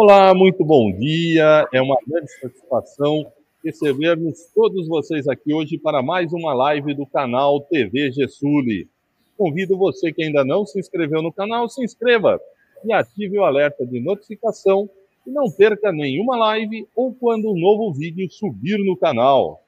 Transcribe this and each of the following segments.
Olá, muito bom dia. É uma grande satisfação recebermos todos vocês aqui hoje para mais uma live do canal TV Gessuli. Convido você que ainda não se inscreveu no canal, se inscreva e ative o alerta de notificação e não perca nenhuma live ou quando um novo vídeo subir no canal.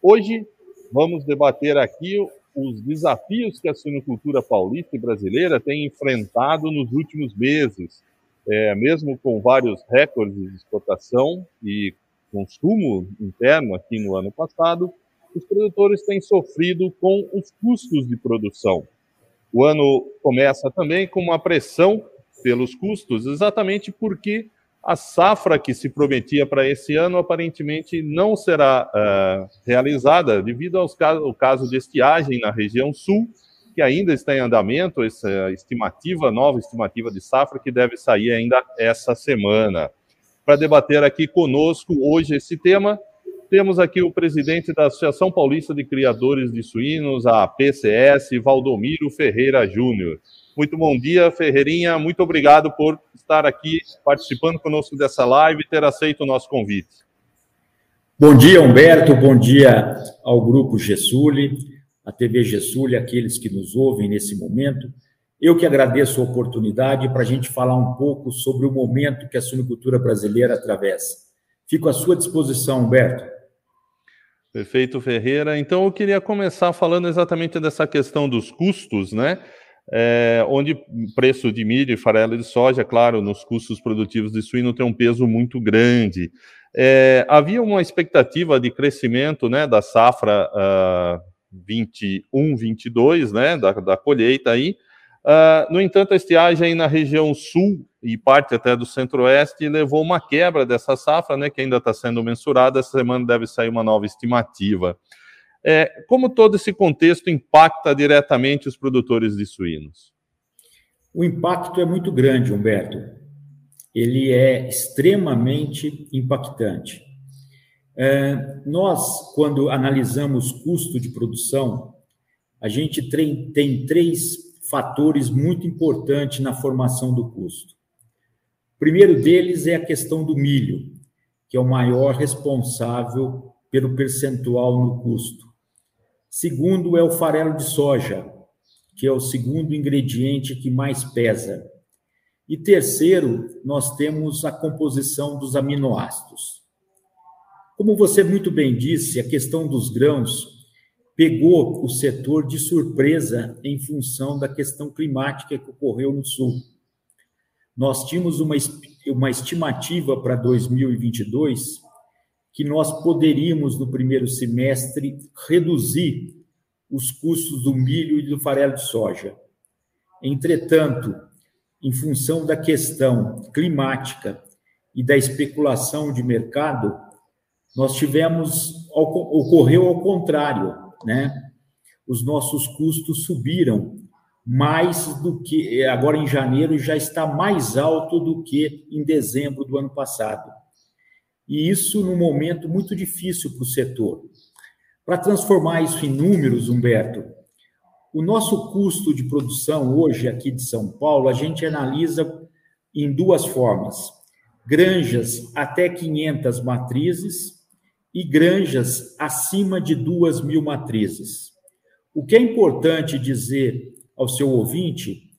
Hoje vamos debater aqui os desafios que a suinocultura paulista e brasileira tem enfrentado nos últimos meses é, mesmo com vários recordes de exportação e consumo interno aqui no ano passado, os produtores têm sofrido com os custos de produção. O ano começa também com uma pressão pelos custos, exatamente porque a safra que se prometia para esse ano aparentemente não será uh, realizada devido aos casos, ao caso de estiagem na região sul que ainda está em andamento, essa estimativa, nova estimativa de safra, que deve sair ainda essa semana. Para debater aqui conosco hoje esse tema, temos aqui o presidente da Associação Paulista de Criadores de Suínos, a PCS, Valdomiro Ferreira Júnior. Muito bom dia, Ferreirinha. Muito obrigado por estar aqui participando conosco dessa live e ter aceito o nosso convite. Bom dia, Humberto. Bom dia ao Grupo Gessuli a TV Gessulha, aqueles que nos ouvem nesse momento. Eu que agradeço a oportunidade para a gente falar um pouco sobre o momento que a suinocultura brasileira atravessa. Fico à sua disposição, Humberto. Perfeito, Ferreira. Então, eu queria começar falando exatamente dessa questão dos custos, né? É, onde preço de milho e farelo de soja, claro, nos custos produtivos de suíno tem um peso muito grande. É, havia uma expectativa de crescimento né, da safra uh, 21, 22, né, da, da colheita aí. Uh, no entanto, a estiagem na região sul e parte até do centro-oeste levou uma quebra dessa safra, né, que ainda está sendo mensurada. Essa semana deve sair uma nova estimativa. É, como todo esse contexto impacta diretamente os produtores de suínos? O impacto é muito grande, Humberto. Ele é extremamente impactante. É, nós, quando analisamos custo de produção, a gente tem, três fatores muito importantes na formação do custo. O primeiro deles é a questão do milho, que é o maior responsável pelo percentual no custo. Segundo é o farelo de soja, que é o segundo ingrediente que mais pesa. E terceiro, nós temos a composição dos aminoácidos. Como você muito bem disse, a questão dos grãos pegou o setor de surpresa em função da questão climática que ocorreu no sul. Nós tínhamos uma, uma estimativa para 2022 que nós poderíamos, no primeiro semestre, reduzir os custos do milho e do farelo de soja. Entretanto, em função da questão climática e da especulação de mercado, nós tivemos, ocorreu ao contrário, né? Os nossos custos subiram mais do que, agora em janeiro já está mais alto do que em dezembro do ano passado. E isso num momento muito difícil para o setor. Para transformar isso em números, Humberto, o nosso custo de produção hoje aqui de São Paulo, a gente analisa em duas formas: granjas até 500 matrizes e granjas acima de duas mil matrizes. O que é importante dizer ao seu ouvinte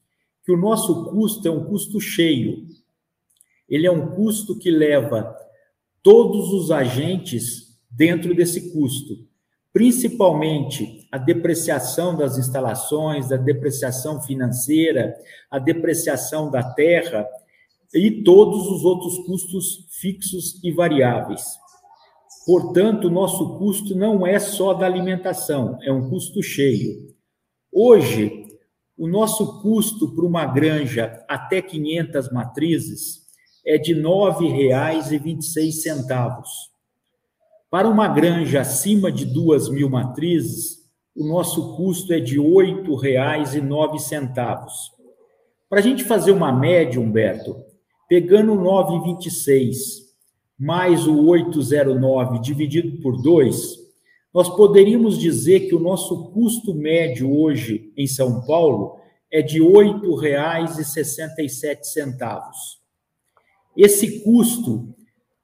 que o nosso custo é um custo cheio. Ele é um custo que leva todos os agentes dentro desse custo, principalmente a depreciação das instalações, a depreciação financeira, a depreciação da terra e todos os outros custos fixos e variáveis. Portanto, o nosso custo não é só da alimentação, é um custo cheio. Hoje, o nosso custo para uma granja até 500 matrizes é de R$ 9,26. Para uma granja acima de 2 mil matrizes, o nosso custo é de R$ 8,09. Para a gente fazer uma média, Humberto, pegando 9,26 mais o 809 dividido por 2, nós poderíamos dizer que o nosso custo médio hoje em São Paulo é de R$ 8,67. Esse custo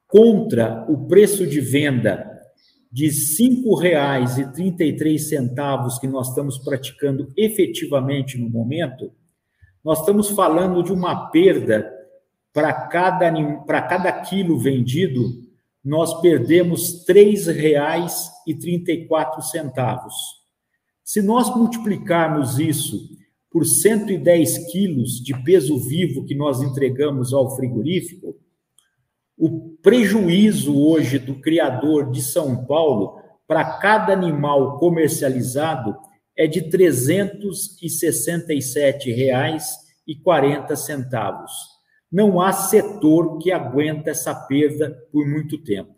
contra o preço de venda de R$ 5,33 que nós estamos praticando efetivamente no momento, nós estamos falando de uma perda para cada, para cada quilo vendido, nós perdemos R$ 3,34. Se nós multiplicarmos isso por 110 quilos de peso vivo que nós entregamos ao frigorífico, o prejuízo hoje do criador de São Paulo para cada animal comercializado é de R$ 367,40. Não há setor que aguenta essa perda por muito tempo.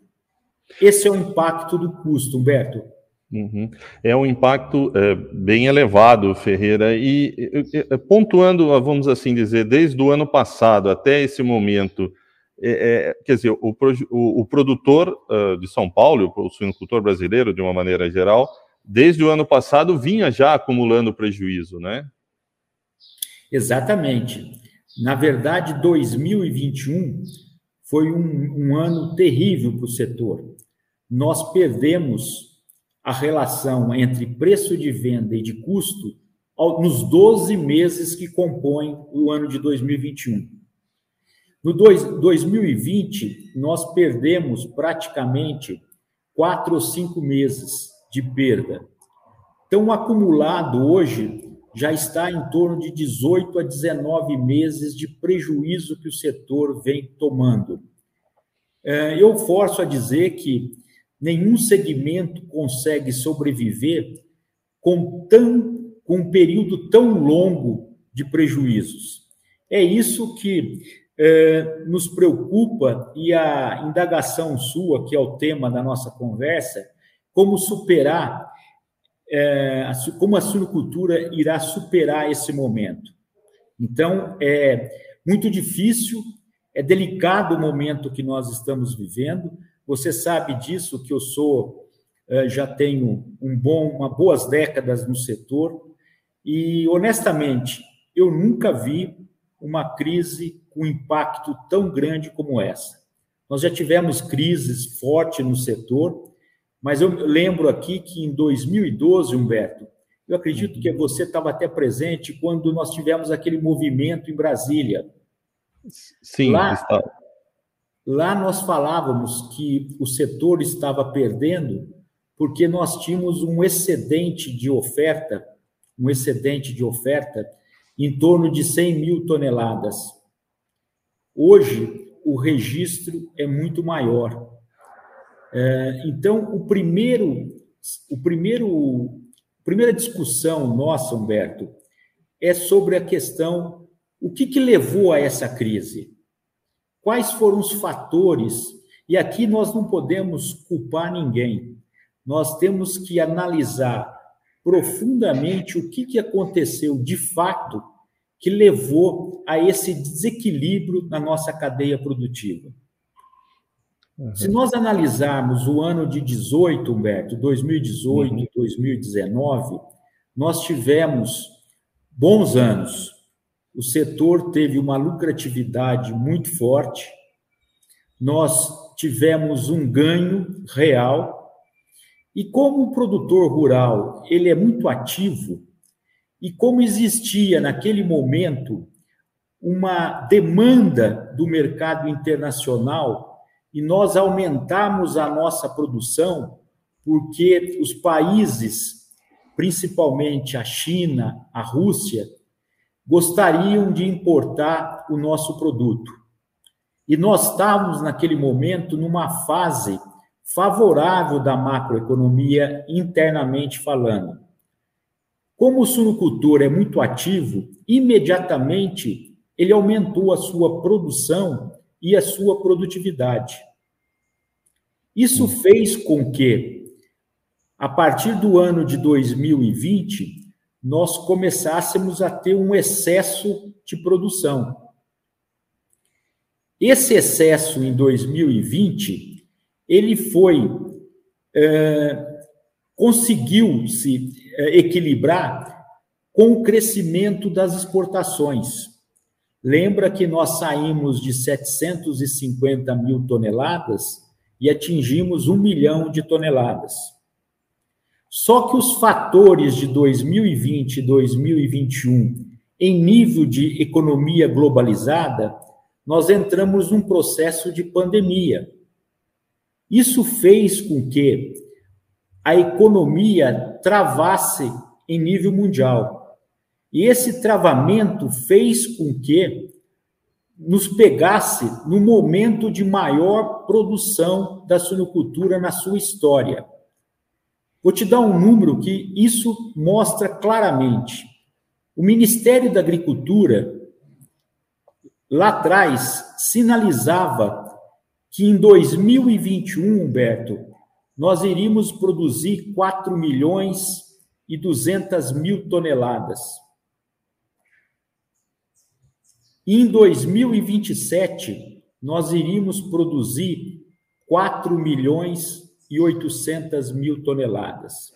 Esse é o impacto do custo, Humberto. Uhum. É um impacto é, bem elevado, Ferreira. E, pontuando, vamos assim dizer, desde o ano passado até esse momento, é, é, quer dizer, o, o, o produtor uh, de São Paulo, o suinocultor brasileiro, de uma maneira geral, desde o ano passado vinha já acumulando prejuízo, né? Exatamente. Na verdade, 2021 foi um, um ano terrível para o setor. Nós perdemos a relação entre preço de venda e de custo nos 12 meses que compõem o ano de 2021. No dois, 2020, nós perdemos praticamente quatro ou cinco meses de perda. Então, o acumulado hoje já está em torno de 18 a 19 meses de prejuízo que o setor vem tomando. É, eu forço a dizer que nenhum segmento consegue sobreviver com, tão, com um período tão longo de prejuízos. É isso que é, nos preocupa e a indagação sua, que é o tema da nossa conversa, como superar, é, como a suinocultura irá superar esse momento. Então, é muito difícil, é delicado o momento que nós estamos vivendo. Você sabe disso, que eu sou, é, já tenho um bom, uma boas décadas no setor, e honestamente, eu nunca vi uma crise com impacto tão grande como essa. Nós já tivemos crises fortes no setor, mas eu lembro aqui que em 2012, Humberto, eu acredito que você estava até presente quando nós tivemos aquele movimento em Brasília. Sim, lá, está. lá nós falávamos que o setor estava perdendo porque nós tínhamos um excedente de oferta, um excedente de oferta em torno de 100 mil toneladas. Hoje, o registro é muito maior. É, então, o primeiro, o primeiro, primeira discussão nossa, Humberto, é sobre a questão o que, que levou a essa crise? Quais foram os fatores? E aqui nós não podemos culpar ninguém. Nós temos que analisar profundamente o que, que aconteceu de fato que levou a esse desequilíbrio na nossa cadeia produtiva. Uhum. Se nós analisarmos o ano de 18, Humberto, 2018, uhum. 2019, nós tivemos bons anos. O setor teve uma lucratividade muito forte, nós tivemos um ganho real, e como o produtor rural ele é muito ativo, e como existia naquele momento uma demanda do mercado internacional e nós aumentamos a nossa produção porque os países, principalmente a China, a Rússia, gostariam de importar o nosso produto. E nós estávamos naquele momento numa fase favorável da macroeconomia internamente falando. Como o suinocultor é muito ativo, imediatamente ele aumentou a sua produção e a sua produtividade. Isso fez com que, a partir do ano de 2020, nós começássemos a ter um excesso de produção. Esse excesso em 2020, ele foi é, conseguiu se eh, equilibrar com o crescimento das exportações. Lembra que nós saímos de 750 mil toneladas e atingimos um milhão de toneladas. Só que os fatores de 2020 e 2021, em nível de economia globalizada, nós entramos num processo de pandemia. Isso fez com que a economia travasse em nível mundial. E esse travamento fez com que nos pegasse no momento de maior produção da suinocultura na sua história. Vou te dar um número que isso mostra claramente. O Ministério da Agricultura, lá atrás, sinalizava que em 2021, Humberto, nós iríamos produzir 4 milhões e 200 mil toneladas. Em 2027, nós iríamos produzir 4 milhões e 800 mil toneladas.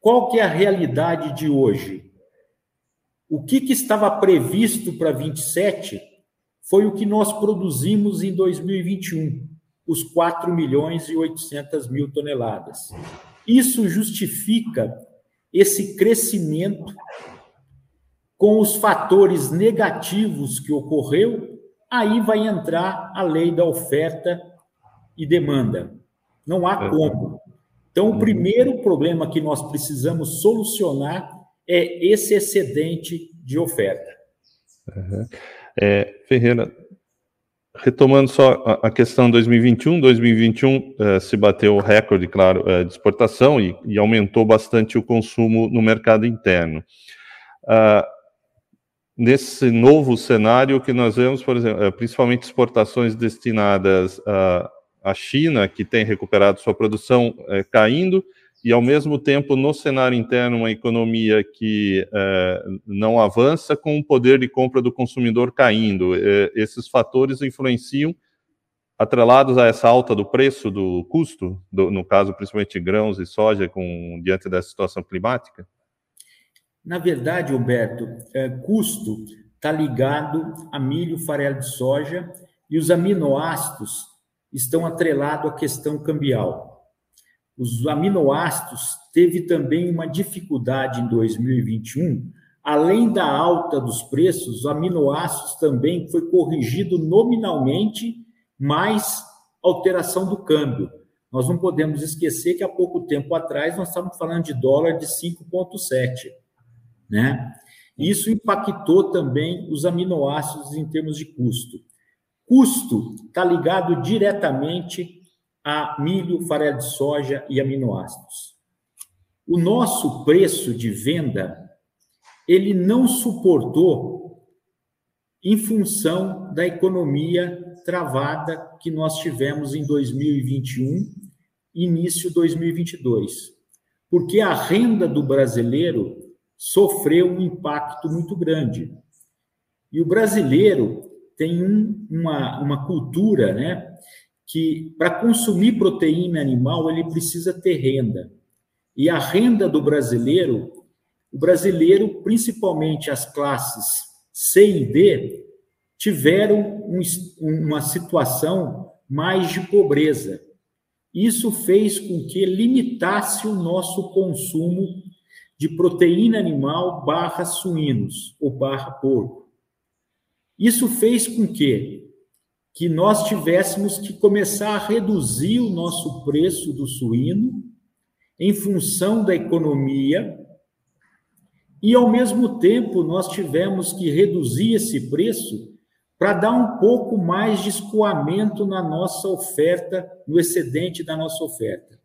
Qual que é a realidade de hoje? O que, que estava previsto para 27 foi o que nós produzimos em 2021, os 4 milhões e 800 mil toneladas. Isso justifica esse crescimento com os fatores negativos que ocorreu, aí vai entrar a lei da oferta e demanda. Não há é. como. Então, o uhum. primeiro problema que nós precisamos solucionar é esse excedente de oferta. Uhum. É, Ferreira, retomando só a, questão 2021, 2021 eh, se bateu o recorde, claro, eh, de exportação e, e, aumentou bastante o consumo no mercado interno. Uh, nesse novo cenário que nós vemos, por exemplo, eh, principalmente exportações destinadas à China, que tem recuperado sua produção eh, caindo, e ao mesmo tempo no cenário interno uma economia que é, não avança com o poder de compra do consumidor caindo. É, esses fatores influenciam, atrelados a essa alta do preço do custo, do, no caso principalmente grãos e soja, com diante dessa situação climática? Na verdade, Humberto, é, custo está ligado a milho, farelo de soja e os aminoácidos estão atrelados à questão cambial os aminoácidos teve também uma dificuldade em 2021. Além da alta dos preços, os aminoácidos também foi corrigido nominalmente, mais alteração do câmbio. Nós não podemos esquecer que há pouco tempo atrás nós estávamos falando de dólar de 5,7, né? Isso impactou também os aminoácidos em termos de custo. Custo está ligado diretamente a milho, farelo de soja e aminoácidos. O nosso preço de venda ele não suportou em função da economia travada que nós tivemos em 2021, início 2022. Porque a renda do brasileiro sofreu um impacto muito grande. E o brasileiro tem um, uma, uma cultura, né, que para consumir proteína animal ele precisa ter renda. E a renda do brasileiro, o brasileiro, principalmente as classes C e D, tiveram um, uma situação mais de pobreza. Isso fez com que limitasse o nosso consumo de proteína animal barra suínos ou barra porco. Isso fez com que que nós tivéssemos que começar a reduzir o nosso preço do suíno em função da economia e, ao mesmo tempo, nós tivemos que reduzir esse preço para dar um pouco mais de escoamento na nossa oferta, no excedente da nossa oferta.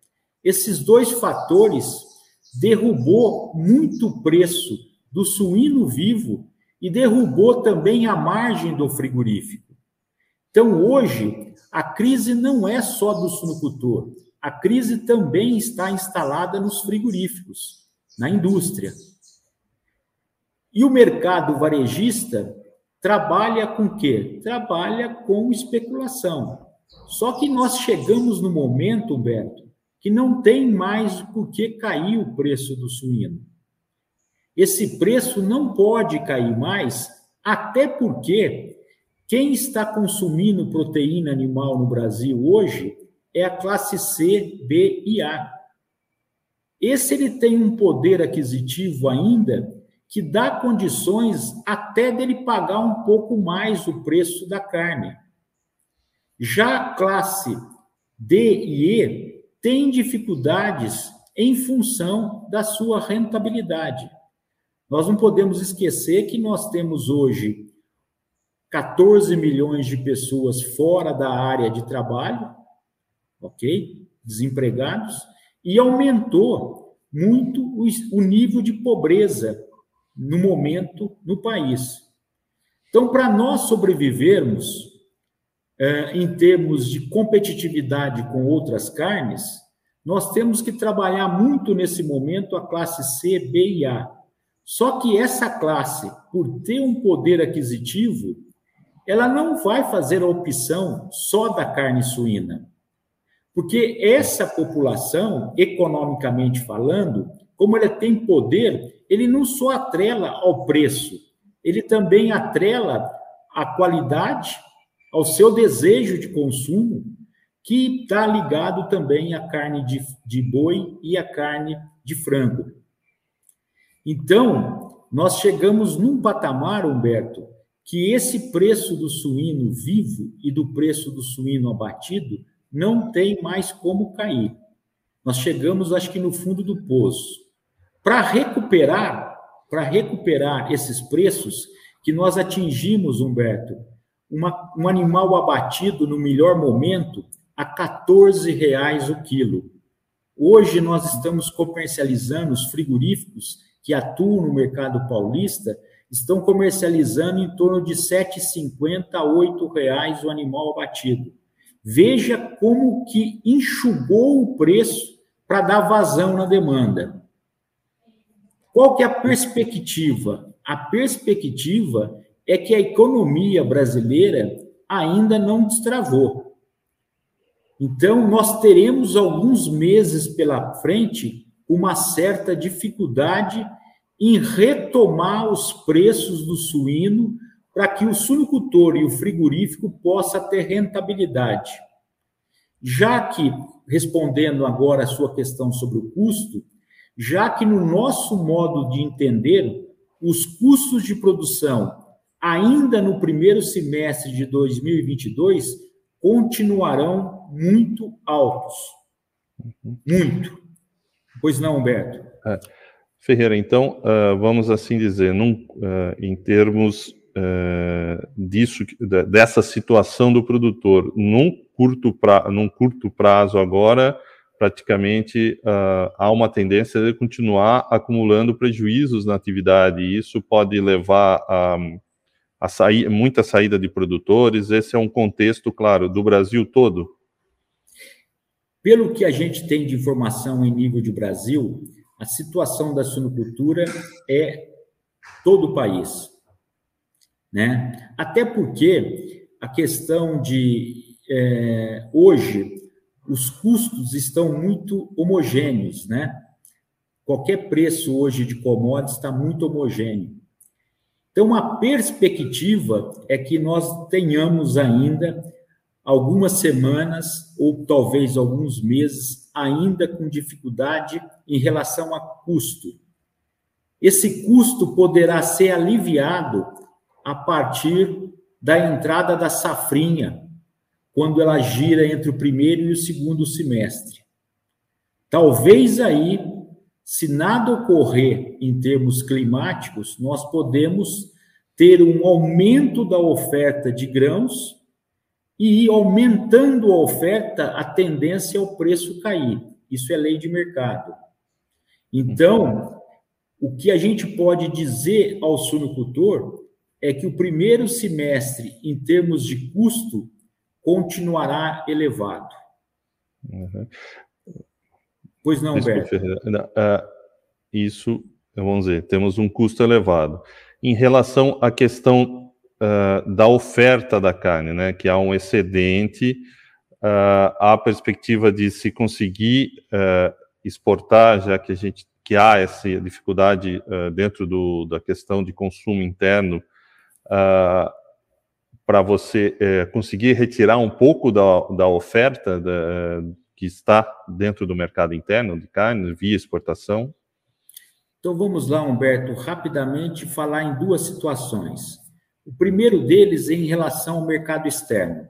Esses dois fatores derrubou muito preço do suíno vivo e derrubou também a margem do frigorífico. Então, hoje, a crise não é só do suinocultor, a crise também está instalada nos frigoríficos, na indústria. E o mercado varejista trabalha com quê? Trabalha com especulação. Só que nós chegamos no momento, Humberto, que não tem mais por que cair o preço do suíno. Esse preço não pode cair mais Até porque quem está consumindo proteína animal no Brasil hoje é a classe C, B e A. Esse ele tem um poder aquisitivo ainda que dá condições até dele pagar um pouco mais o preço da carne. Já a classe D e E tem dificuldades em função da sua rentabilidade. Nós não podemos esquecer que nós temos hoje 14 milhões de pessoas fora da área de trabalho, ok? Desempregados, e aumentou muito o, nível de pobreza no momento no país. Então, para nós sobrevivermos em termos de competitividade com outras carnes, nós temos que trabalhar muito nesse momento a classe C, B e A. Só que essa classe, por ter um poder aquisitivo, ela não vai fazer a opção só da carne suína. Porque essa população, economicamente falando, como ela tem poder, ele não só atrela ao preço, ele também atrela à qualidade, ao seu desejo de consumo, que está ligado também à carne de, de boi e à carne de frango. Então, nós chegamos num patamar, Humberto, que esse preço do suíno vivo e do preço do suíno abatido não tem mais como cair. Nós chegamos, acho que, no fundo do poço. Para recuperar, para recuperar esses preços que nós atingimos, Humberto, uma, um animal abatido no melhor momento a 14 reais o quilo. Hoje nós estamos comercializando os frigoríficos que atuam no mercado paulista estão comercializando em torno de R$ 7,50 a R$ reais o animal abatido. Veja como que enxugou o preço para dar vazão na demanda. Qual que é a perspectiva? A perspectiva é que a economia brasileira ainda não destravou. Então, nós teremos alguns meses pela frente uma certa dificuldade em retomar os preços do suíno para que o suinocultor e o frigorífico possa ter rentabilidade. Já que, respondendo agora a sua questão sobre o custo, já que no nosso modo de entender, os custos de produção, ainda no primeiro semestre de 2022, continuarão muito altos. Muito. Pois não, Humberto? É. Ferreira, então, uh, vamos assim dizer, num, uh, em termos uh, disso, dessa situação do produtor, num curto, pra, num curto prazo agora, praticamente há uma tendência de continuar acumulando prejuízos na atividade, e isso pode levar a, a sair, muita saída de produtores. Esse é um contexto, claro, do Brasil todo. Pelo que a gente tem de informação em nível de Brasil, a situação da suinocultura é todo o país. Né? Até porque a questão de é, hoje os custos estão muito homogêneos, né? Qualquer preço hoje de commodities está muito homogêneo. Então, a perspectiva é que nós tenhamos ainda algumas semanas ou talvez alguns meses ainda com dificuldade em relação a custo. Esse custo poderá ser aliviado a partir da entrada da safrinha, quando ela gira entre o primeiro e o segundo semestre. Talvez aí, se nada ocorrer em termos climáticos, nós podemos ter um aumento da oferta de grãos e aumentando a oferta, a tendência é o preço cair. Isso é lei de mercado. Então, o que a gente pode dizer ao suinocultor é que o primeiro semestre, em termos de custo, continuará elevado. Uhum. Pois não, Beto? Uh, isso, vamos dizer, temos um custo elevado. Em relação à questão uh, da oferta da carne, né? Que há um excedente, uh, há a perspectiva de se conseguir uh, exportar, já que a gente que há essa dificuldade dentro do, da questão de consumo interno uh, para você uh, conseguir retirar um pouco da, da oferta da, que está dentro do mercado interno de carne via exportação? Então vamos lá, Humberto, rapidamente falar em duas situações. O primeiro deles é em relação ao mercado externo.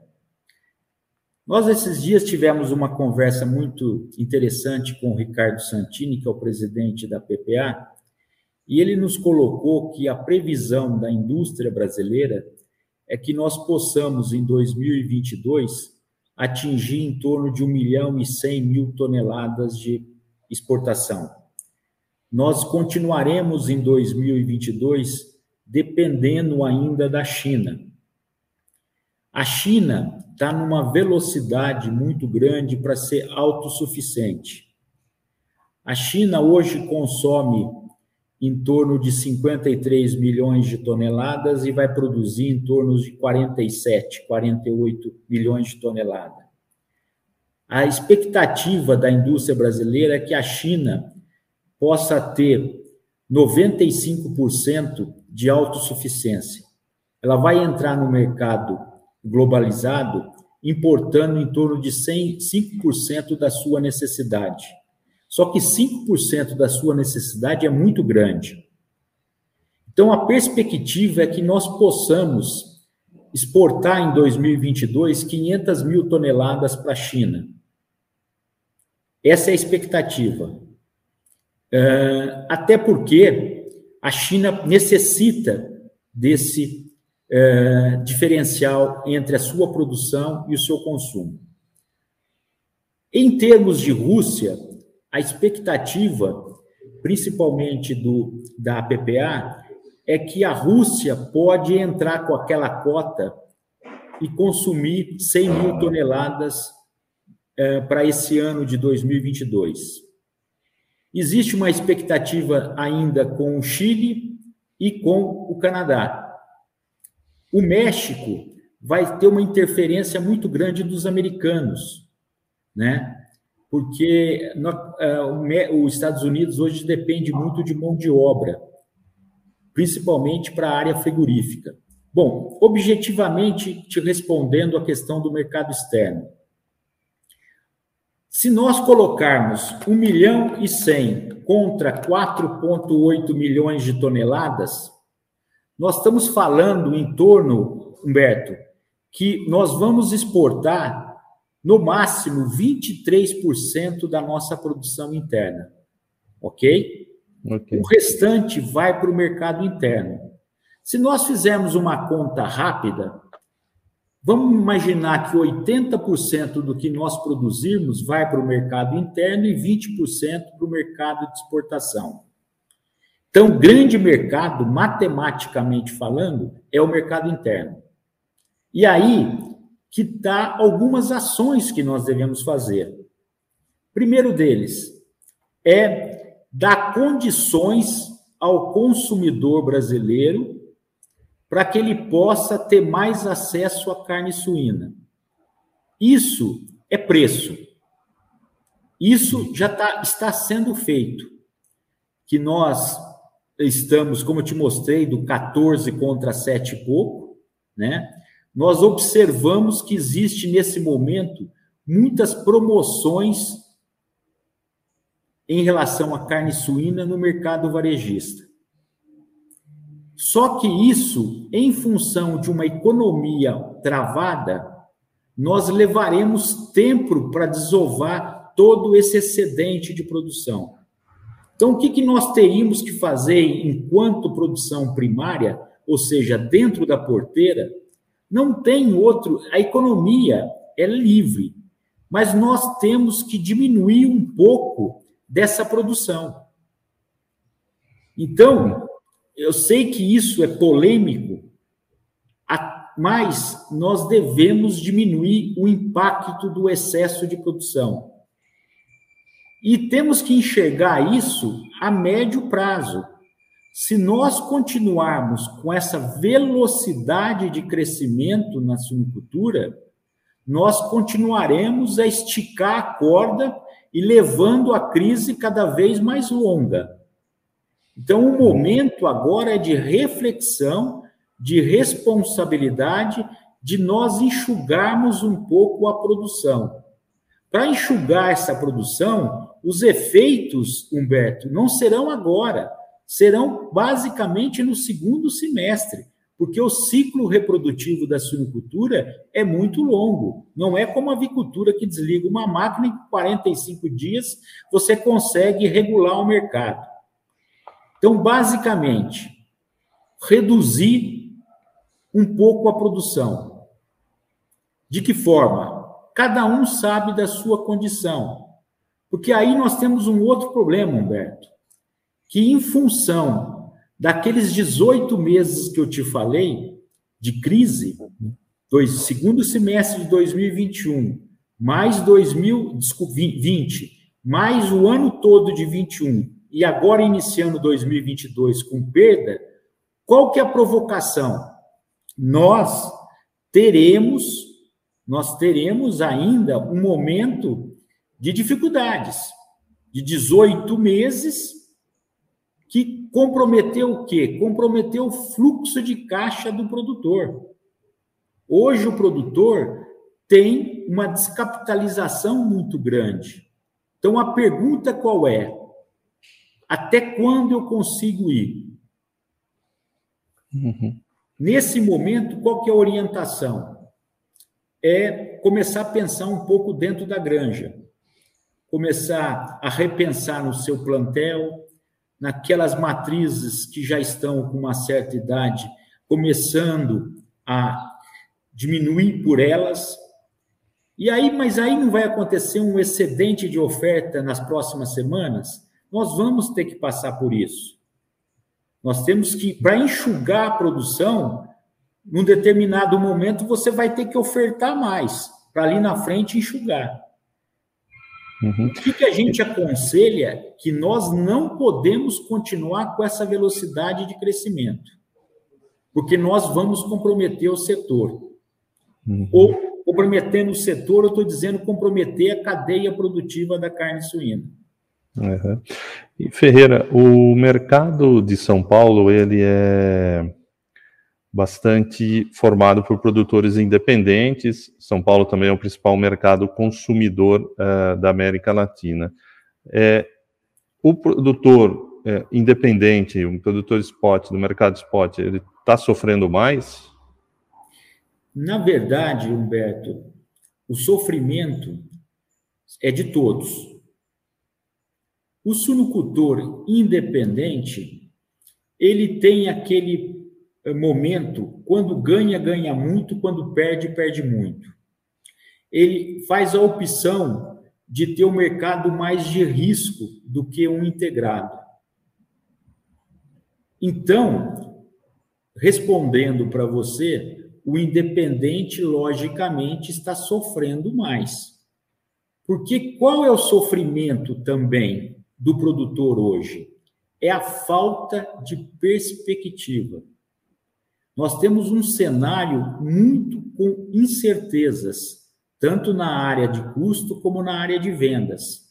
Nós, esses dias, tivemos uma conversa muito interessante com o Ricardo Santini, que é o presidente da PPA, e ele nos colocou que a previsão da indústria brasileira é que nós possamos, em 2022, atingir em torno de 1 milhão e 100 mil toneladas de exportação. Nós continuaremos em 2022 dependendo ainda da China. A China está numa velocidade muito grande para ser autossuficiente. A China hoje consome em torno de 53 milhões de toneladas e vai produzir em torno de 47, 48 milhões de toneladas. A expectativa da indústria brasileira é que a China possa ter 95% de autossuficiência. Ela vai entrar no mercado globalizado importando em torno de 100, 5% da sua necessidade. Só que 5% da sua necessidade é muito grande. Então, a perspectiva é que nós possamos exportar em 2022 500 mil toneladas para a China. Essa é a expectativa. É, até porque a China necessita desse é, diferencial entre a sua produção e o seu consumo. Em termos de Rússia, a expectativa, principalmente do, da PPA, é que a Rússia pode entrar com aquela cota e consumir 100 mil toneladas é, para esse ano de 2022. Existe uma expectativa ainda com o Chile e com o Canadá. O México vai ter uma interferência muito grande dos americanos, né? Porque é, os Estados Unidos hoje depende muito de mão de obra, principalmente para a área frigorífica. Bom, objetivamente, te respondendo a questão do mercado externo. Se nós colocarmos 1 milhão e 100 contra 4,8 milhões de toneladas, nós estamos falando em torno, Humberto, que nós vamos exportar no máximo 23% da nossa produção interna. Ok? okay. O restante vai para o mercado interno. Se nós fizermos uma conta rápida, vamos imaginar que 80% do que nós produzirmos vai para o mercado interno e 20% para o mercado de exportação. Então, grande mercado, matematicamente falando, é o mercado interno. E aí, que dá algumas ações que nós devemos fazer. Primeiro deles é dar condições ao consumidor brasileiro para que ele possa ter mais acesso à carne suína. Isso é preço. Isso já tá, está sendo feito. Que nós estamos, como eu te mostrei, do 14 contra 7 e pouco, né? Nós observamos que existe nesse momento muitas promoções em relação à carne suína no mercado varejista. Só que isso, em função de uma economia travada, nós levaremos tempo para desovar todo esse excedente de produção. Então, o que, que nós teríamos que fazer enquanto produção primária, ou seja, dentro da porteira, não tem outro. A economia é livre, mas nós temos que diminuir um pouco dessa produção. Então, eu sei que isso é polêmico, mas nós devemos diminuir o impacto do excesso de produção. E temos que enxergar isso a médio prazo. Se nós continuarmos com essa velocidade de crescimento na suinocultura, nós continuaremos a esticar a corda e levando a crise cada vez mais longa. Então, o momento agora é de reflexão de responsabilidade de nós enxugarmos um pouco a produção. Para enxugar essa produção, os efeitos, Humberto, não serão agora, serão basicamente no segundo semestre, porque o ciclo reprodutivo da suinocultura é muito longo. Não é como a avicultura que desliga uma máquina e em 45 dias você consegue regular o mercado. Então, basicamente, reduzir um pouco a produção. De que forma? Cada um sabe da sua condição. Porque aí nós temos um outro problema, Humberto, que em função daqueles 18 meses que eu te falei de crise, dois, segundo semestre de 2021, mais 2020, mais o ano todo de 21 e agora iniciando 2022 com perda, qual que é a provocação? Nós teremos, nós teremos ainda um momento de dificuldades, de 18 meses, que comprometeu o quê? Comprometeu o fluxo de caixa do produtor. Hoje o produtor tem uma descapitalização muito grande. Então a pergunta qual é? Até quando eu consigo ir? Uhum. Nesse momento, qual que é a orientação? É começar a pensar um pouco dentro da granja. Começar a repensar no seu plantel, naquelas matrizes que já estão com uma certa idade, começando a diminuir por elas. E aí, mas aí não vai acontecer um excedente de oferta nas próximas semanas? nós vamos ter que passar por isso. Nós temos que, para enxugar a produção, num determinado momento você vai ter que ofertar mais, para ali na frente enxugar. Uhum. O que, a gente aconselha? Que nós não podemos continuar com essa velocidade de crescimento, porque nós vamos comprometer o setor. Uhum. Ou, comprometendo o setor, eu estou dizendo comprometer a cadeia produtiva da carne suína. Uhum. E Ferreira, o mercado de São Paulo ele é bastante formado por produtores independentes. São Paulo também é o principal mercado consumidor uh, da América Latina. É, o produtor é, independente, um produtor spot, do mercado spot, ele está sofrendo mais? Na verdade, Humberto, o sofrimento é de todos o suinocultor independente, ele tem aquele momento, quando ganha, ganha muito, quando perde, perde muito. Ele faz a opção de ter um mercado mais de risco do que um integrado. Então, respondendo para você, o independente, logicamente, está sofrendo mais. Porque qual é o sofrimento também? do produtor hoje é a falta de perspectiva. Nós temos um cenário muito com incertezas, tanto na área de custo como na área de vendas.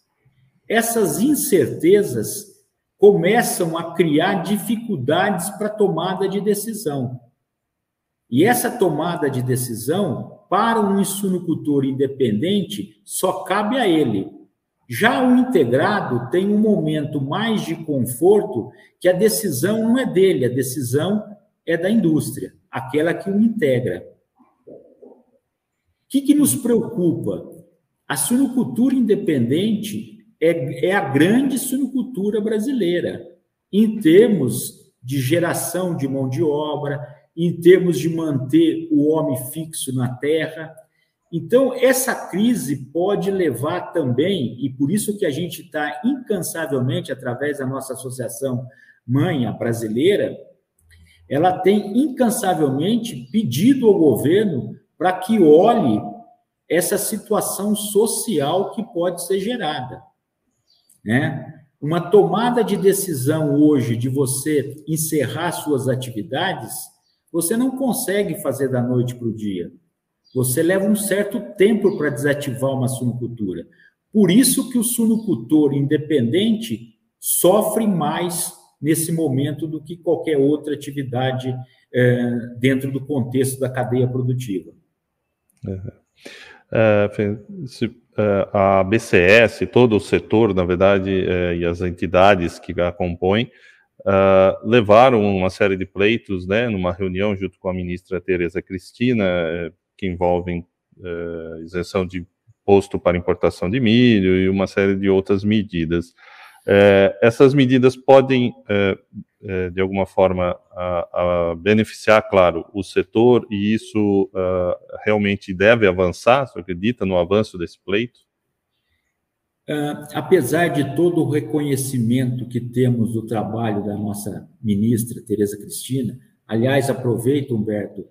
Essas incertezas começam a criar dificuldades para tomada de decisão. E essa tomada de decisão, para um suinocultor independente, só cabe a ele já o integrado tem um momento mais de conforto que a decisão não é dele, a decisão é da indústria, aquela que o integra. O que, que nos preocupa? A suinocultura independente é, é a grande suinocultura brasileira, em termos de geração de mão de obra, em termos de manter o homem fixo na terra, então, essa crise pode levar também, e por isso que a gente está incansavelmente, através da nossa associação Manha Brasileira, ela tem incansavelmente pedido ao governo para que olhe essa situação social que pode ser gerada. Né? Uma tomada de decisão hoje de você encerrar suas atividades, você não consegue fazer da noite para o dia você leva um certo tempo para desativar uma suinocultura. Por isso que o suinocultor independente sofre mais nesse momento do que qualquer outra atividade é, dentro do contexto da cadeia produtiva. Uhum. É, se, é, a BCS, todo o setor, na verdade, é, e as entidades que a compõem, levaram uma série de pleitos, né, numa reunião junto com a ministra Tereza Cristina, que envolvem isenção de imposto para importação de milho e uma série de outras medidas. Uh, essas medidas podem, de alguma forma, beneficiar, claro, o setor, e isso realmente deve avançar, você acredita no avanço desse pleito? Apesar de todo o reconhecimento que temos do trabalho da nossa ministra, Tereza Cristina, aliás, aproveito, Humberto,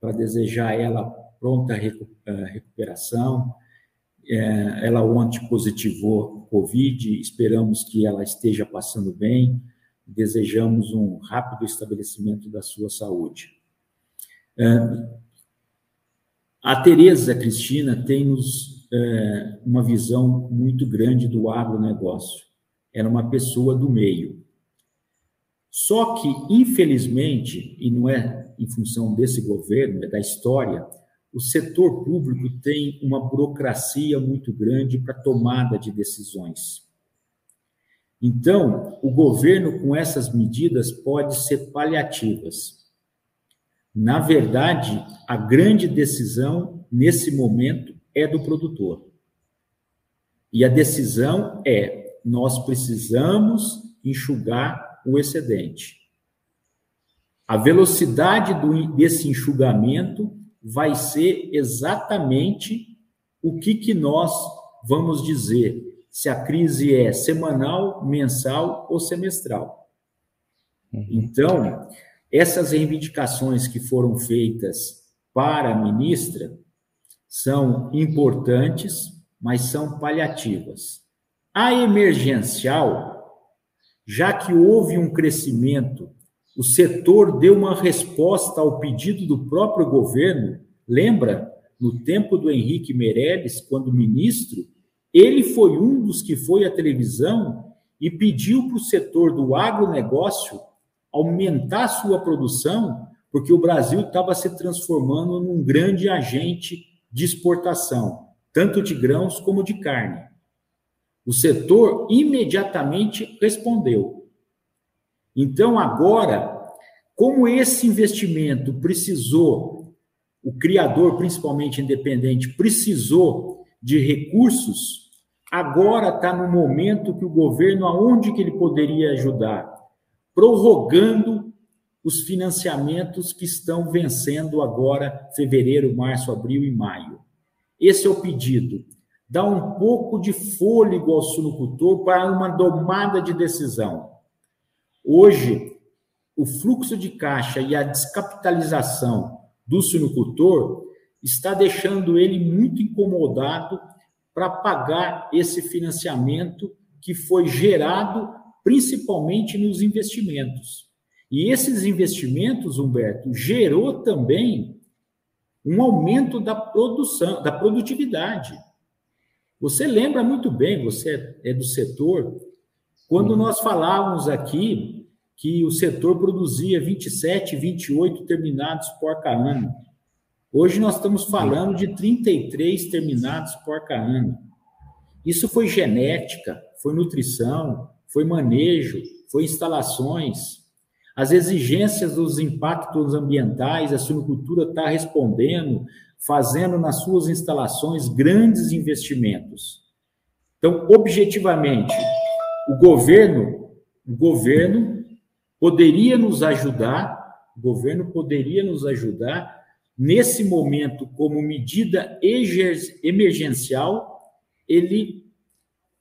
para desejar a ela pronta recuperação. É, ela ontem positivou Covid, esperamos que ela esteja passando bem, desejamos um rápido estabelecimento da sua saúde. Uh, a Tereza Cristina tem nos é, uma visão muito grande do agronegócio. Era uma pessoa do meio. Só que, infelizmente, e não é em função desse governo, é da história, o setor público tem uma burocracia muito grande para tomada de decisões. Então, o governo, com essas medidas, pode ser paliativas. Na verdade, a grande decisão, nesse momento, é do produtor. E a decisão é: nós precisamos enxugar o excedente. A velocidade do, desse enxugamento vai ser exatamente o que, que nós vamos dizer se a crise é semanal, mensal ou semestral. Uhum. Então, essas reivindicações que foram feitas para a ministra, são importantes, mas são paliativas. A emergencial, já que houve um crescimento, o setor deu uma resposta ao pedido do próprio governo. Lembra, no tempo do Henrique Meirelles, quando ministro, ele foi um dos que foi à televisão e pediu para o setor do agronegócio aumentar sua produção, porque o Brasil estava se transformando num grande agente de exportação, tanto de grãos como de carne. O setor imediatamente respondeu. Então, agora, como esse investimento precisou, o criador, principalmente independente, precisou de recursos, agora está no momento que o governo, aonde que ele poderia ajudar? Prorrogando os financiamentos que estão vencendo agora, fevereiro, março, abril e maio. Esse é o pedido. Dá um pouco de fôlego ao suinocultor para uma domada de decisão. Hoje, o fluxo de caixa e a descapitalização do suinocultor está deixando ele muito incomodado para pagar esse financiamento que foi gerado principalmente nos investimentos. E esses investimentos, Humberto, gerou também um aumento da produção, da produtividade. Você lembra muito bem, você é do setor, quando uhum. nós falávamos aqui que o setor produzia 27, 28 terminados por ano. Hoje nós estamos falando de 33 terminados por ano. Isso foi genética, foi nutrição, foi manejo, foi instalações, as exigências dos impactos ambientais, a suinocultura está respondendo, fazendo nas suas instalações grandes investimentos. Então, objetivamente, o governo, o governo poderia nos ajudar, o governo poderia nos ajudar nesse momento como medida emergencial, ele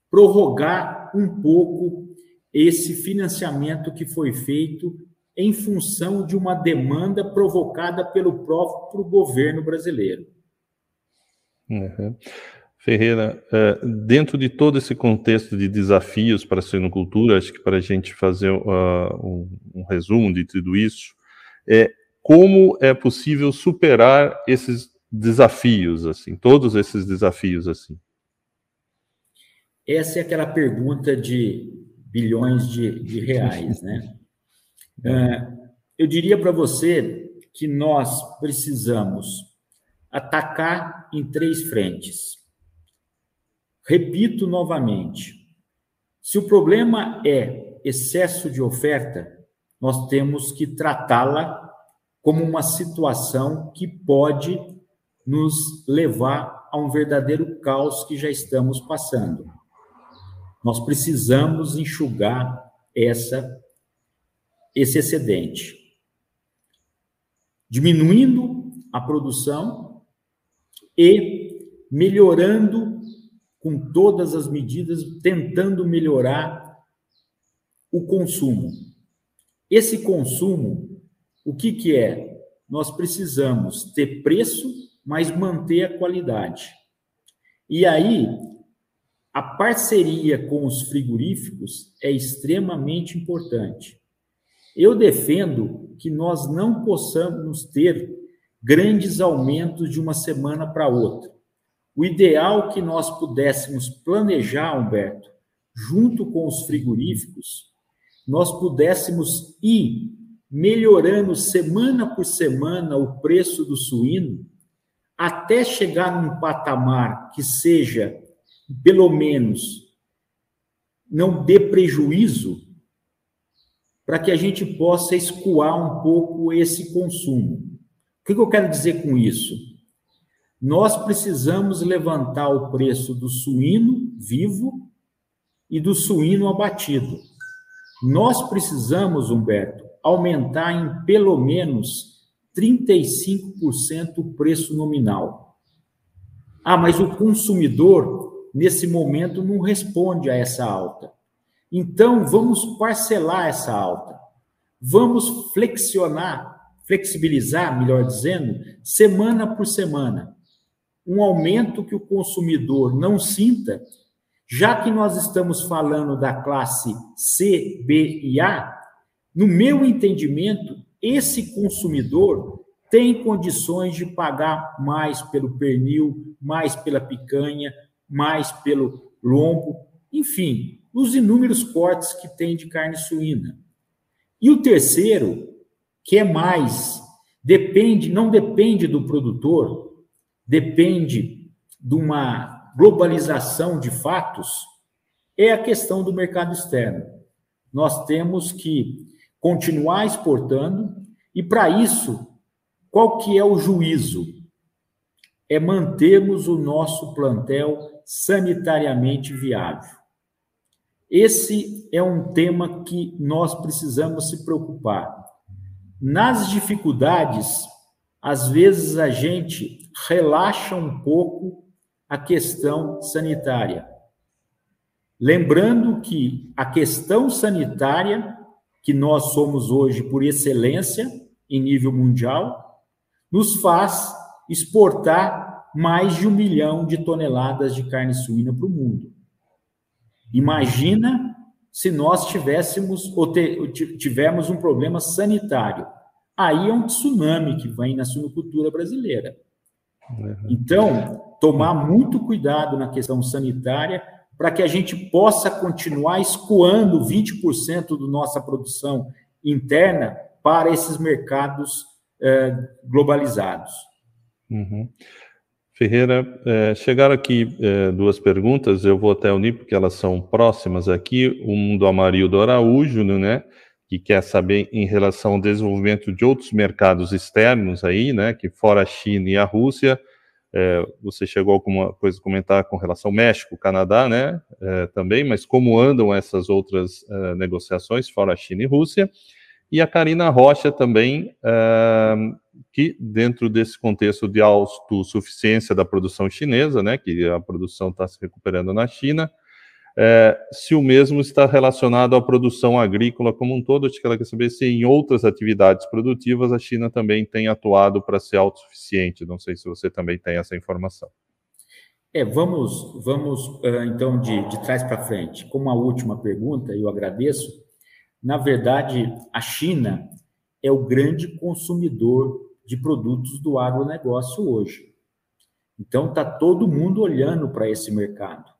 prorrogar um pouco esse financiamento que foi feito em função de uma demanda provocada pelo próprio governo brasileiro. Uhum. Ferreira, é, dentro de todo esse contexto de desafios para a suinocultura, acho que para a gente fazer uh, um, um, resumo de tudo isso, é como é possível superar esses desafios, assim, todos esses desafios, assim? Essa é aquela pergunta de bilhões de, de reais, né? É, eu diria para você que nós precisamos atacar em três frentes. Repito novamente: se o problema é excesso de oferta, nós temos que tratá-la como uma situação que pode nos levar a um verdadeiro caos que já estamos passando. Nós precisamos enxugar essa esse excedente, diminuindo a produção e melhorando com todas as medidas, tentando melhorar o consumo. Esse consumo, o que, que é? Nós precisamos ter preço, mas manter a qualidade. E aí, a parceria com os frigoríficos é extremamente importante. Eu defendo que nós não possamos ter grandes aumentos de uma semana para outra. O ideal que nós pudéssemos planejar, Humberto, junto com os frigoríficos, nós pudéssemos ir melhorando semana por semana o preço do suíno, até chegar num patamar que seja, pelo menos, não dê prejuízo, para que a gente possa escoar um pouco esse consumo. O que eu quero dizer com isso? Nós precisamos levantar o preço do suíno vivo e do suíno abatido. Nós precisamos, Humberto, aumentar em pelo menos 35% o preço nominal. Ah, mas o consumidor, nesse momento, não responde a essa alta. Então, vamos parcelar essa alta. Vamos flexionar, flexibilizar, melhor dizendo, semana por semana. Um aumento que o consumidor não sinta já que nós estamos falando da classe C, B e A, no meu entendimento, esse consumidor tem condições de pagar mais pelo pernil, mais pela picanha, mais pelo lombo, enfim, os inúmeros cortes que tem de carne suína. E o terceiro, que é mais, depende, não depende do produtor, depende de uma globalização de fatos é a questão do mercado externo. Nós temos que continuar exportando e para isso, qual que é o juízo? É mantermos o nosso plantel sanitariamente viável. Esse é um tema que nós precisamos se preocupar. Nas dificuldades, às vezes a gente relaxa um pouco a questão sanitária. Lembrando que a questão sanitária, que nós somos hoje por excelência em nível mundial, nos faz exportar mais de um milhão de toneladas de carne suína para o mundo. Imagina se nós tivéssemos ou um problema sanitário. Aí é um tsunami que vem na suinocultura brasileira. Então, tomar muito cuidado na questão sanitária para que a gente possa continuar escoando 20% da nossa produção interna para esses mercados eh, globalizados. Uhum. Ferreira, é, chegaram aqui é, duas perguntas, eu vou até unir porque elas são próximas aqui. Um do Amarildo Araújo, né, que quer saber em relação ao desenvolvimento de outros mercados externos aí, né, que fora a China e a Rússia, é, você chegou a alguma coisa a comentar com relação ao México, Canadá, né, é, também, mas como andam essas outras é, negociações, fora a China e Rússia, e a Karina Rocha também, é, que dentro desse contexto de autossuficiência da produção chinesa, né, que a produção está se recuperando na China, é, se o mesmo está relacionado à produção agrícola como um todo. Acho que ela quer saber se em outras atividades produtivas a China também tem atuado para ser autossuficiente. Não sei se você também tem essa informação. É, vamos, vamos então de, de trás para frente. Como a última pergunta, eu agradeço. Na verdade, a China é o grande consumidor de produtos do agronegócio hoje. Então, está todo mundo olhando para esse mercado.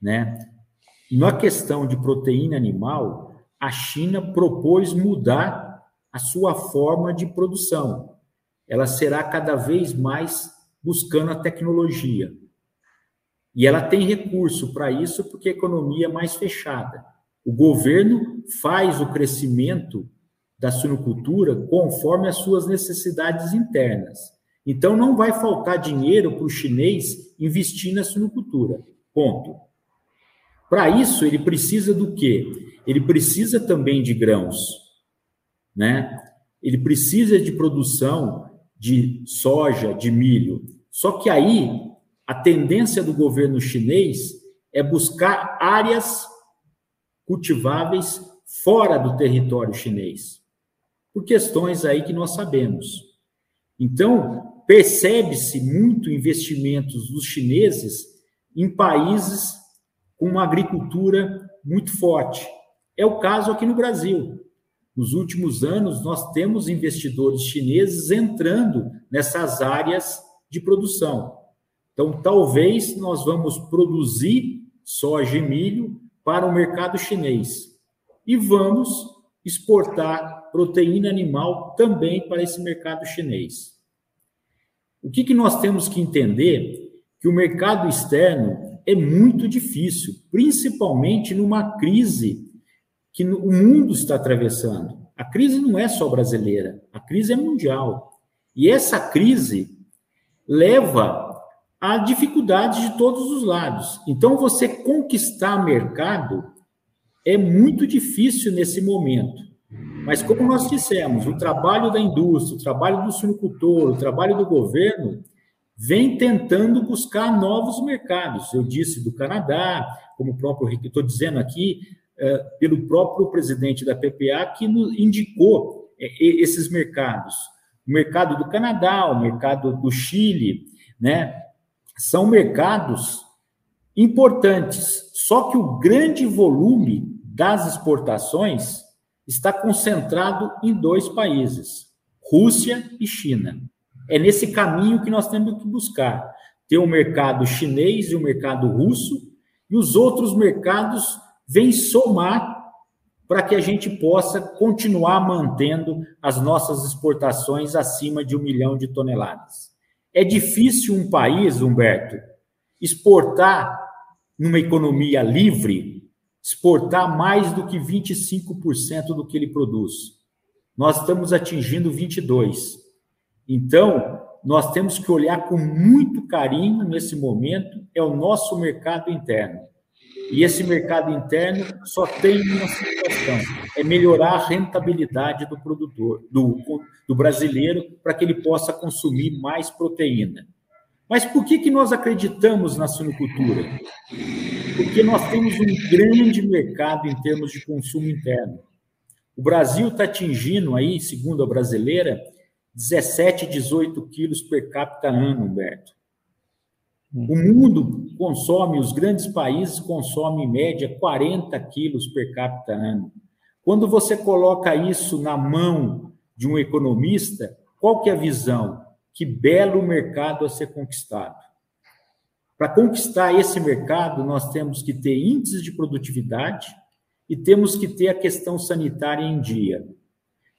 Né? Na questão de proteína animal, a China propôs mudar a sua forma de produção. Ela será cada vez mais buscando a tecnologia. E ela tem recurso para isso porque a economia é mais fechada. O governo faz o crescimento da suinocultura conforme as suas necessidades internas. Então, não vai faltar dinheiro para o chinês investir na suinocultura. Ponto. Para isso, ele precisa do quê? Ele precisa também de grãos, né? Ele precisa de produção de soja, de milho. Só que aí, a tendência do governo chinês é buscar áreas cultiváveis fora do território chinês, por questões aí que nós sabemos. Então, percebe-se muito investimentos dos chineses em países com uma agricultura muito forte. É o caso aqui no Brasil. Nos últimos anos, nós temos investidores chineses entrando nessas áreas de produção. Então, talvez nós vamos produzir soja e milho para o mercado chinês e vamos exportar proteína animal também para esse mercado chinês. O que, que nós temos que entender? Que o mercado externo é muito difícil, principalmente numa crise que o mundo está atravessando. A crise não é só brasileira, a crise é mundial. E essa crise leva a dificuldade de todos os lados. Então, você conquistar mercado é muito difícil nesse momento. Mas, como nós dissemos, o trabalho da indústria, o trabalho do suinocultor, o trabalho do governo vem tentando buscar novos mercados. Eu disse do Canadá, como o próprio estou dizendo aqui, é, pelo próprio presidente da PPA, que indicou é, esses mercados. O mercado do Canadá, o mercado do Chile, né? são mercados importantes, só que o grande volume das exportações está concentrado em dois países, Rússia e China. É nesse caminho que nós temos que buscar. Ter o um mercado chinês e o um mercado russo, e os outros mercados vêm somar para que a gente possa continuar mantendo as nossas exportações acima de um milhão de toneladas. É difícil um país, Humberto, exportar numa economia livre, exportar mais do que 25% do que ele produz. Nós estamos atingindo 22. Então, nós temos que olhar com muito carinho nesse momento é o nosso mercado interno. E esse mercado interno só tem uma situação: é melhorar a rentabilidade do produtor, do, do brasileiro, para que ele possa consumir mais proteína. Mas por que, que nós acreditamos na suinocultura? Porque nós temos um grande mercado em termos de consumo interno. O Brasil está atingindo aí, segundo a brasileira, 17, 18 quilos per capita ano, Humberto. O mundo consome, os grandes países consomem em média 40 quilos per capita ano. Quando você coloca isso na mão de um economista, qual que é a visão? Que belo mercado a ser conquistado. Para conquistar esse mercado, nós temos que ter índices de produtividade e temos que ter a questão sanitária em dia.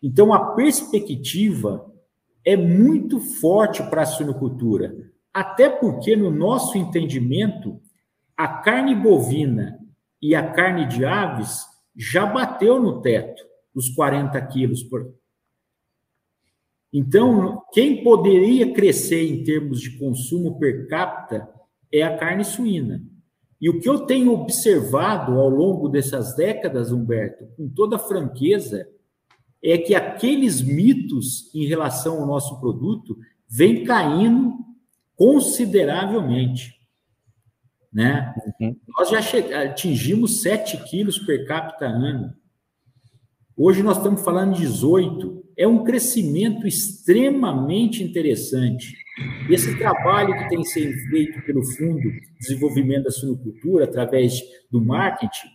Então, a perspectiva é muito forte para a suinocultura até porque, no nosso entendimento, a carne bovina e a carne de aves já bateu no teto dos 40 quilos por. Então, quem poderia crescer em termos de consumo per capita é a carne suína. E o que eu tenho observado ao longo dessas décadas, Humberto, com toda franqueza, é que aqueles mitos em relação ao nosso produto vêm caindo consideravelmente. Né? Uhum. Nós já atingimos 7 quilos per capita ano. Hoje nós estamos falando de 18. É um crescimento extremamente interessante. Esse trabalho que tem sido feito pelo Fundo de Desenvolvimento da Suinocultura, através do marketing,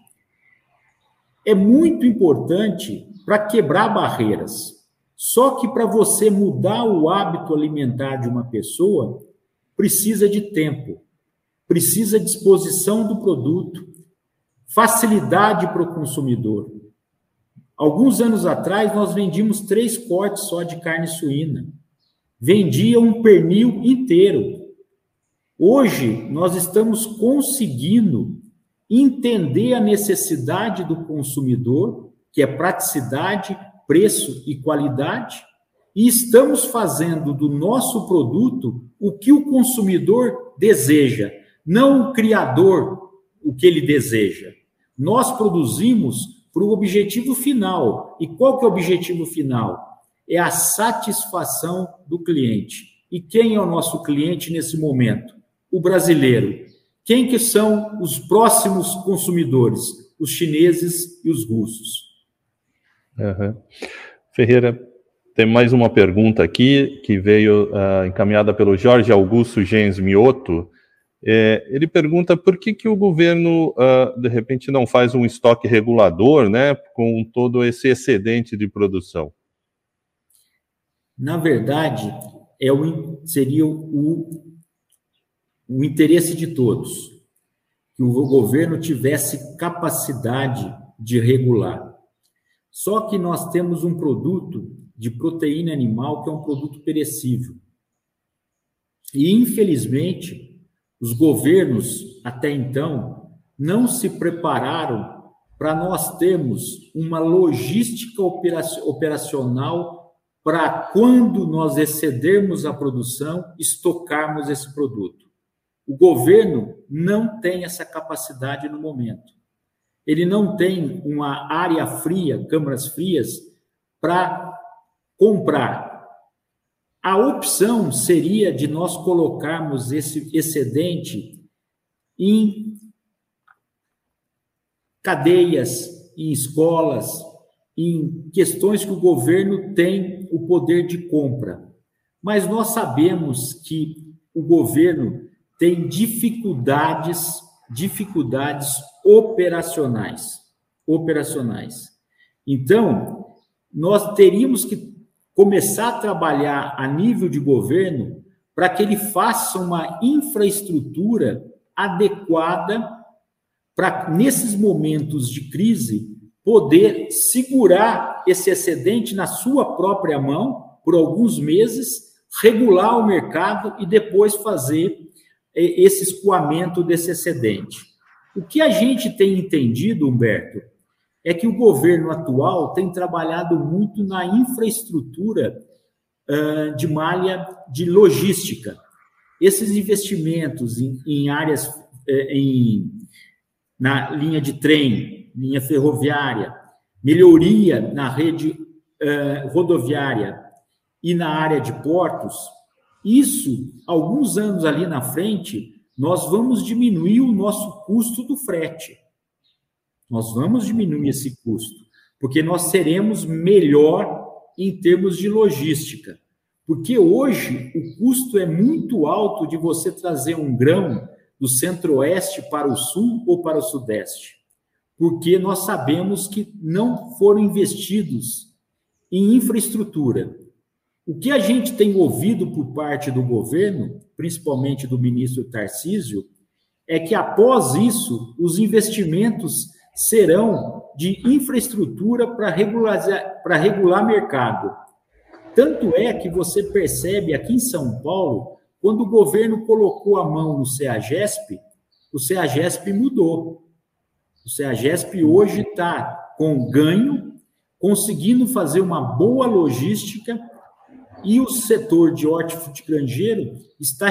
é muito importante para quebrar barreiras. Só que para você mudar o hábito alimentar de uma pessoa, precisa de tempo, precisa disposição do produto, facilidade para o consumidor. Alguns anos atrás, nós vendíamos três cortes só de carne suína. Vendia um pernil inteiro. Hoje, nós estamos conseguindo entender a necessidade do consumidor, que é praticidade, preço e qualidade, e estamos fazendo do nosso produto o que o consumidor deseja, não o criador o que ele deseja. Nós produzimos para o objetivo final. E qual que é o objetivo final? É a satisfação do cliente. E quem é o nosso cliente nesse momento? O brasileiro. Quem que são os próximos consumidores? Os chineses e os russos. Uhum. Ferreira, tem mais uma pergunta aqui que veio uh, encaminhada pelo Jorge Augusto Gens Mioto. É, ele pergunta por que, que o governo, uh, de repente, não faz um estoque regulador né, com todo esse excedente de produção? Na verdade, é o, seria o, o interesse de todos, que o governo tivesse capacidade de regular. Só que nós temos um produto de proteína animal que é um produto perecível. E, infelizmente, os governos, até então, não se prepararam para nós termos uma logística operacional para quando nós excedermos a produção, estocarmos esse produto. O governo não tem essa capacidade no momento. Ele não tem uma área fria, câmaras frias, para comprar. A opção seria de nós colocarmos esse excedente em cadeias, em escolas, em questões que o governo tem o poder de compra. Mas nós sabemos que o governo tem dificuldades, dificuldades operacionais, operacionais. Então, nós teríamos que começar a trabalhar a nível de governo para que ele faça uma infraestrutura adequada para nesses momentos de crise poder segurar esse excedente na sua própria mão por alguns meses, regular o mercado e depois fazer esse escoamento desse excedente. O que a gente tem entendido, Humberto, é que o governo atual tem trabalhado muito na infraestrutura uh, de malha de logística. Esses investimentos em, em áreas, eh, em, na linha de trem, linha ferroviária, melhoria na rede uh, rodoviária e na área de portos, isso, alguns anos ali na frente, nós vamos diminuir o nosso custo do frete. Nós vamos diminuir esse custo, porque nós seremos melhor em termos de logística. Porque hoje o custo é muito alto de você trazer um grão do centro-oeste para o sul ou para o sudeste. Porque nós sabemos que não foram investidos em infraestrutura. O que a gente tem ouvido por parte do governo, principalmente do ministro Tarcísio, é que após isso, os investimentos serão de infraestrutura para regular, regular mercado. Tanto é que você percebe aqui em São Paulo, quando o governo colocou a mão no CEAGESP, o CEAGESP mudou. O CEAGESP hoje está com ganho, conseguindo fazer uma boa logística e o setor de hortifruti grangeiro está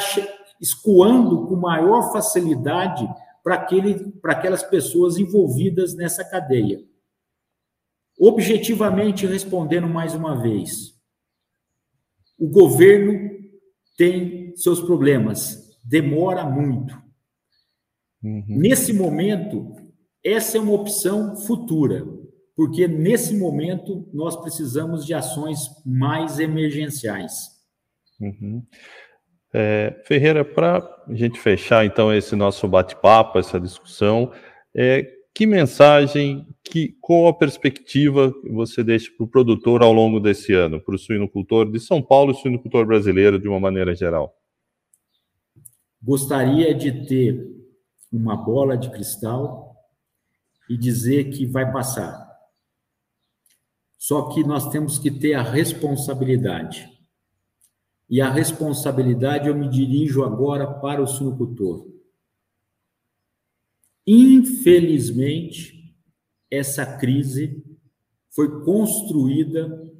escoando com maior facilidade para aquelas pessoas envolvidas nessa cadeia. Objetivamente respondendo mais uma vez, o governo tem seus problemas, demora muito. Uhum. Nesse momento, essa é uma opção futura porque nesse momento nós precisamos de ações mais emergenciais. Uhum. É, Ferreira, para a gente fechar então esse nosso bate-papo, essa discussão, é, que mensagem, que, qual a perspectiva você deixa para o produtor ao longo desse ano, para o suinocultor de São Paulo e suinocultor brasileiro de uma maneira geral? Gostaria de ter uma bola de cristal e dizer que vai passar Só que nós temos que ter a responsabilidade. E a responsabilidade eu me dirijo agora para o suinocultor. Infelizmente, essa crise foi construída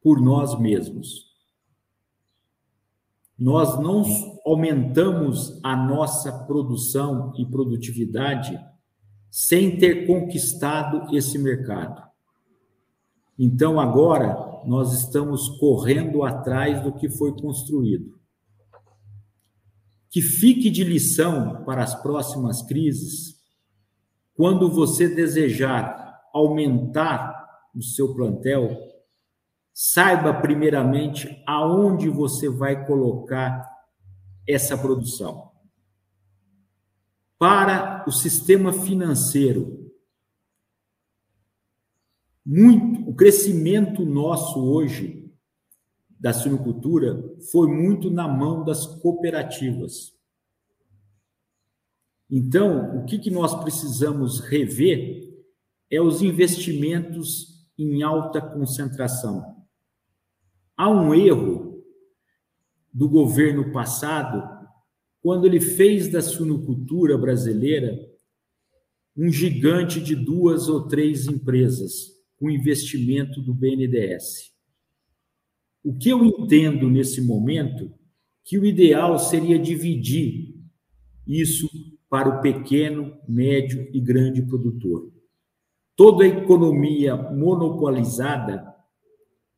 por nós mesmos. Nós não aumentamos a nossa produção e produtividade sem ter conquistado esse mercado. Então, agora, nós estamos correndo atrás do que foi construído. Que fique de lição para as próximas crises, quando você desejar aumentar o seu plantel, saiba primeiramente aonde você vai colocar essa produção. Para o sistema financeiro, muito, o crescimento nosso hoje da suinocultura foi muito na mão das cooperativas. Então, o que, que nós precisamos rever é os investimentos em alta concentração. Há um erro do governo passado quando ele fez da suinocultura brasileira um gigante de duas ou três empresas com investimento do BNDES. O que eu entendo nesse momento que o ideal seria dividir isso para o pequeno, médio e grande produtor. Toda economia monopolizada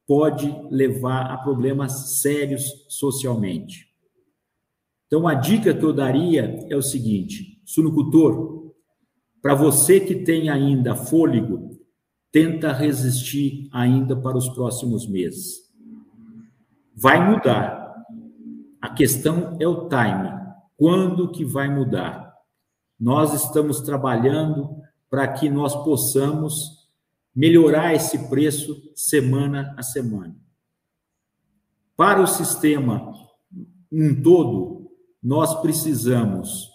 pode levar a problemas sérios socialmente. Então, a dica que eu daria é o seguinte: sunocultor, para você que tem ainda fôlego, tenta resistir ainda para os próximos meses. Vai mudar. A questão é o time. Quando que vai mudar? Nós estamos trabalhando para que nós possamos melhorar esse preço semana a semana. Para o sistema um todo, nós precisamos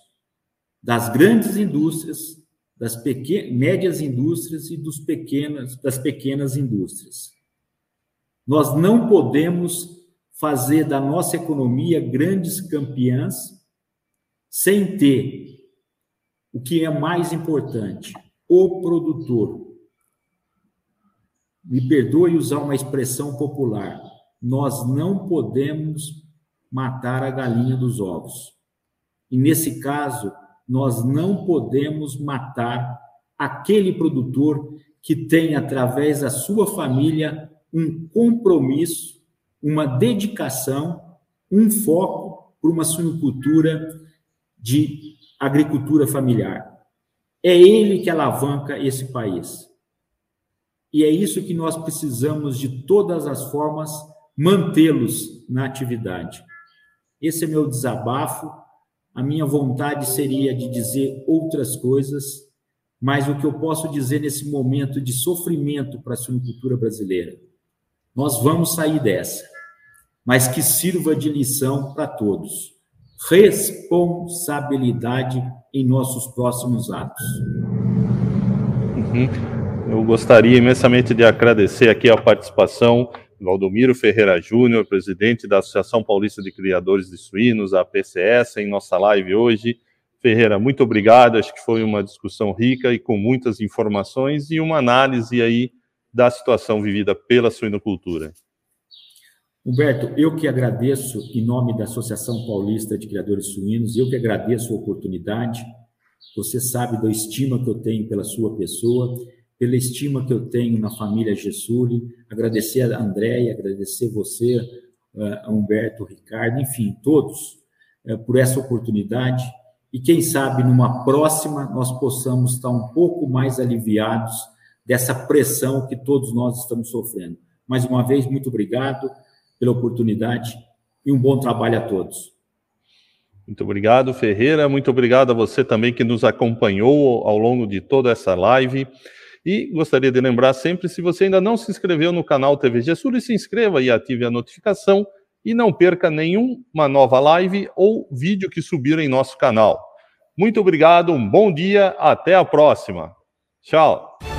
das grandes indústrias, das pequenas, médias indústrias e dos pequenas, das pequenas indústrias. Nós não podemos fazer da nossa economia grandes campeãs sem ter o que é mais importante, o produtor. Me perdoe usar uma expressão popular. Nós não podemos matar a galinha dos ovos. E nesse caso, nós não podemos matar aquele produtor que tem, através da sua família, um compromisso, uma dedicação, um foco para uma suinocultura de agricultura familiar. É ele que alavanca esse país. E é isso que nós precisamos, de todas as formas, mantê-los na atividade. Esse é meu desabafo a minha vontade seria de dizer outras coisas, mas o que eu posso dizer nesse momento de sofrimento para a suinocultura brasileira, nós vamos sair dessa, mas que sirva de lição para todos. Responsabilidade em nossos próximos atos. Uhum. Eu gostaria imensamente de agradecer aqui a participação Valdomiro Ferreira Júnior, presidente da Associação Paulista de Criadores de Suínos, a PCS, em nossa live hoje. Ferreira, muito obrigado. Acho que foi uma discussão rica e com muitas informações e uma análise aí da situação vivida pela suinocultura. Humberto, eu que agradeço em nome da Associação Paulista de Criadores Suínos, eu que agradeço a oportunidade. Você sabe da estima que eu tenho pela sua pessoa pela estima que eu tenho na família Gessuli, agradecer a Andréia, agradecer você, eh, a Humberto, Ricardo, enfim, todos, eh, por essa oportunidade. E quem sabe numa próxima nós possamos estar um pouco mais aliviados dessa pressão que todos nós estamos sofrendo. Mais uma vez, muito obrigado pela oportunidade e um bom trabalho a todos. Muito obrigado, Ferreira. Muito obrigado a você também que nos acompanhou ao longo de toda essa live. E gostaria de lembrar sempre, se você ainda não se inscreveu no canal TV Gessul, se inscreva e ative a notificação e não perca nenhuma nova live ou vídeo que subir em nosso canal. Muito obrigado, um bom dia, até a próxima. Tchau.